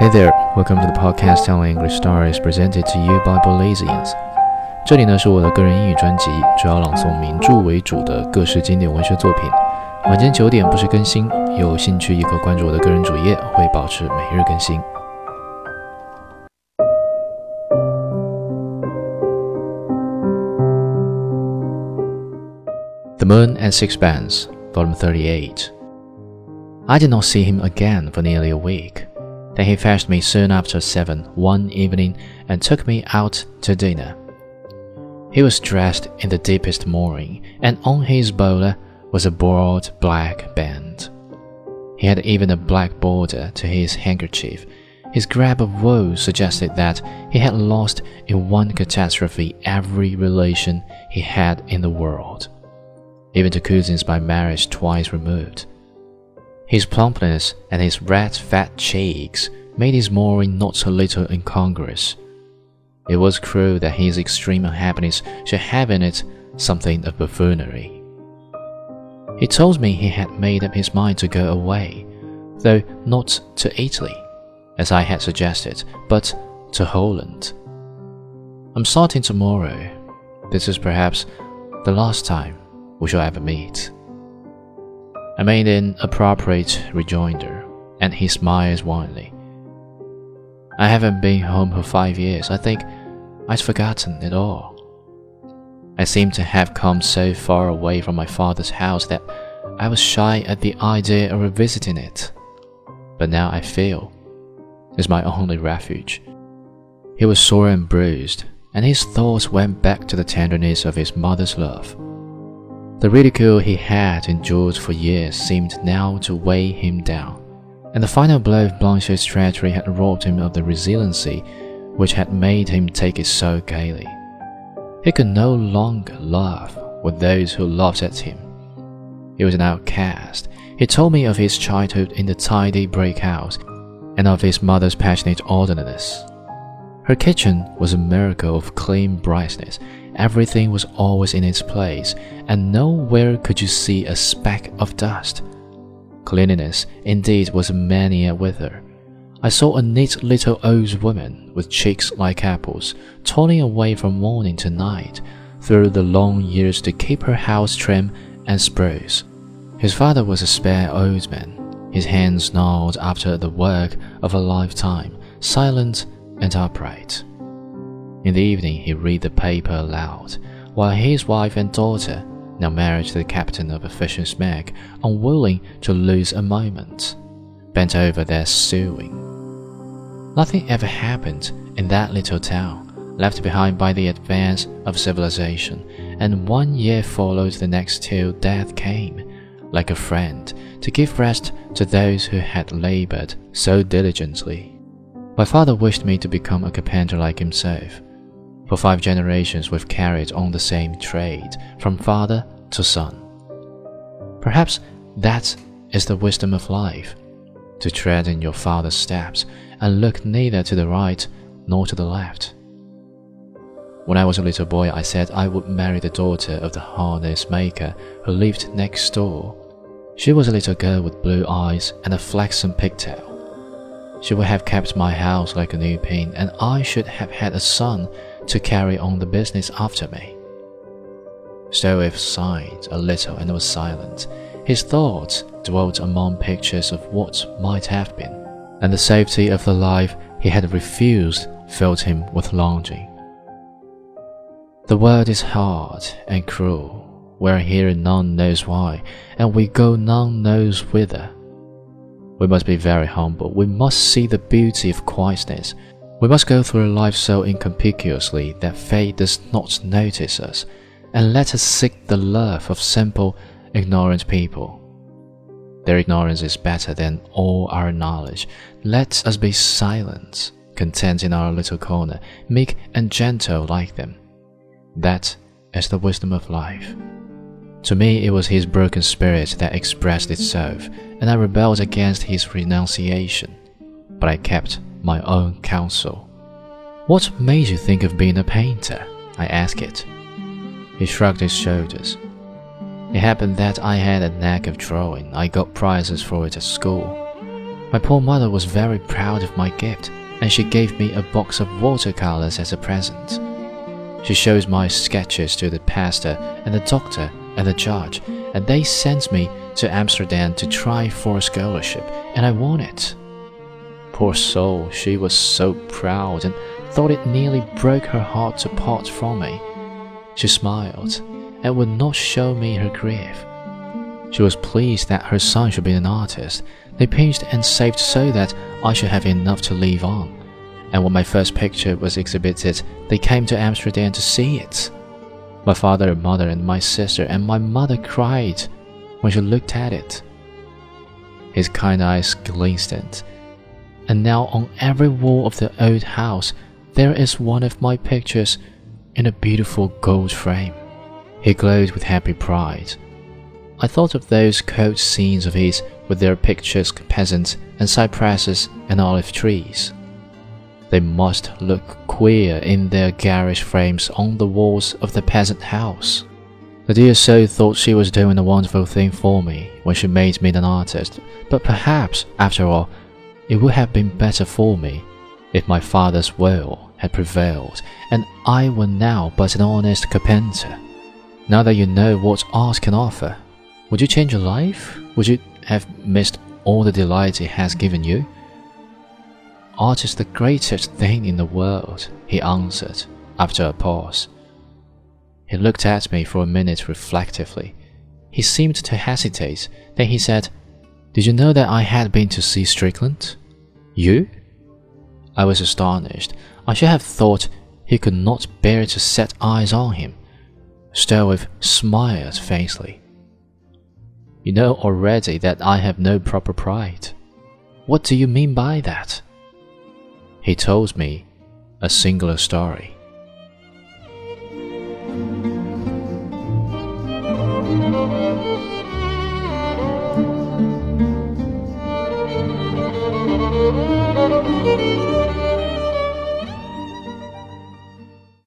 Hey there, welcome to the podcast telling English stories presented to you by Belizeans。这里呢是我的个人英语专辑，主要朗诵名着为主的各式经典文学作品。晚间九点不时更新，有兴趣也可关注我的个人主页，会保持每日更新。The Moon and Sixpence, Volume 38. I did not see him again for nearly a week. Then he fetched me soon after seven one evening and took me out to dinner. He was dressed in the deepest mourning, and on his bowler was a broad black band. He had even a black border to his handkerchief. His grab of woe suggested that he had lost in one catastrophe every relation he had in the world, even to cousins by marriage twice removed. His plumpness and his red fat cheeks made his mourning not a little incongruous. It was cruel that his extreme unhappiness should have in it something of buffoonery. He told me he had made up his mind to go away, though not to Italy, as I had suggested, but to Holland. I'm starting tomorrow. This is perhaps the last time we shall ever meet. I made an appropriate rejoinder, and he smiled wanly. I haven't been home for five years. I think I'd forgotten it all. I seemed to have come so far away from my father's house that I was shy at the idea of revisiting it. But now I feel it's my only refuge. He was sore and bruised, and his thoughts went back to the tenderness of his mother's love. The ridicule he had endured for years seemed now to weigh him down, and the final blow of Blanche's treachery had robbed him of the resiliency which had made him take it so gaily. He could no longer laugh with those who laughed at him. He was an outcast. He told me of his childhood in the tidy brick house and of his mother's passionate orderliness. Her kitchen was a miracle of clean brightness. Everything was always in its place, and nowhere could you see a speck of dust. Cleanliness, indeed, was a mania with her. I saw a neat little old woman with cheeks like apples, toiling away from morning to night through the long years to keep her house trim and spruce. His father was a spare old man, his hands gnarled after the work of a lifetime, silent and upright. In the evening, he read the paper aloud, while his wife and daughter, now married to the captain of a fishing smack, unwilling to lose a moment, bent over their sewing. Nothing ever happened in that little town, left behind by the advance of civilization, and one year followed the next till death came, like a friend, to give rest to those who had labored so diligently. My father wished me to become a carpenter like himself. For five generations we've carried on the same trade, from father to son. Perhaps that is the wisdom of life to tread in your father's steps and look neither to the right nor to the left. When I was a little boy, I said I would marry the daughter of the harness maker who lived next door. She was a little girl with blue eyes and a flaxen pigtail. She would have kept my house like a new pin, and I should have had a son to carry on the business after me. Stroeve sighed a little and was silent. His thoughts dwelt among pictures of what might have been and the safety of the life he had refused filled him with longing. The world is hard and cruel. We are here none knows why, and we go none knows whither. We must be very humble. We must see the beauty of quietness. We must go through life so inconspicuously that fate does not notice us, and let us seek the love of simple, ignorant people. Their ignorance is better than all our knowledge. Let us be silent, content in our little corner, meek and gentle like them. That is the wisdom of life. To me, it was his broken spirit that expressed itself, and I rebelled against his renunciation. But I kept my own counsel. What made you think of being a painter? I asked it. He shrugged his shoulders. It happened that I had a knack of drawing. I got prizes for it at school. My poor mother was very proud of my gift, and she gave me a box of watercolors as a present. She shows my sketches to the pastor and the doctor and the judge, and they sent me to Amsterdam to try for a scholarship, and I won it. Poor soul, she was so proud and thought it nearly broke her heart to part from me. She smiled and would not show me her grief. She was pleased that her son should be an artist. They pinched and saved so that I should have enough to live on. And when my first picture was exhibited, they came to Amsterdam to see it. My father mother and my sister and my mother cried when she looked at it. His kind eyes glistened, and now on every wall of the old house there is one of my pictures in a beautiful gold frame. He glowed with happy pride. I thought of those cold scenes of his with their picturesque peasants and cypresses and olive trees. They must look queer in their garish frames on the walls of the peasant house. The dear soul thought she was doing a wonderful thing for me when she made me an artist, but perhaps, after all, it would have been better for me if my father's will had prevailed and I were now but an honest carpenter. Now that you know what art can offer, would you change your life? Would you have missed all the delight it has given you? Art is the greatest thing in the world, he answered, after a pause. He looked at me for a minute reflectively. He seemed to hesitate, then he said, Did you know that I had been to see Strickland? You? I was astonished. I should have thought he could not bear to set eyes on him. Stroeve smiled faintly. You know already that I have no proper pride. What do you mean by that? He told me a singular story.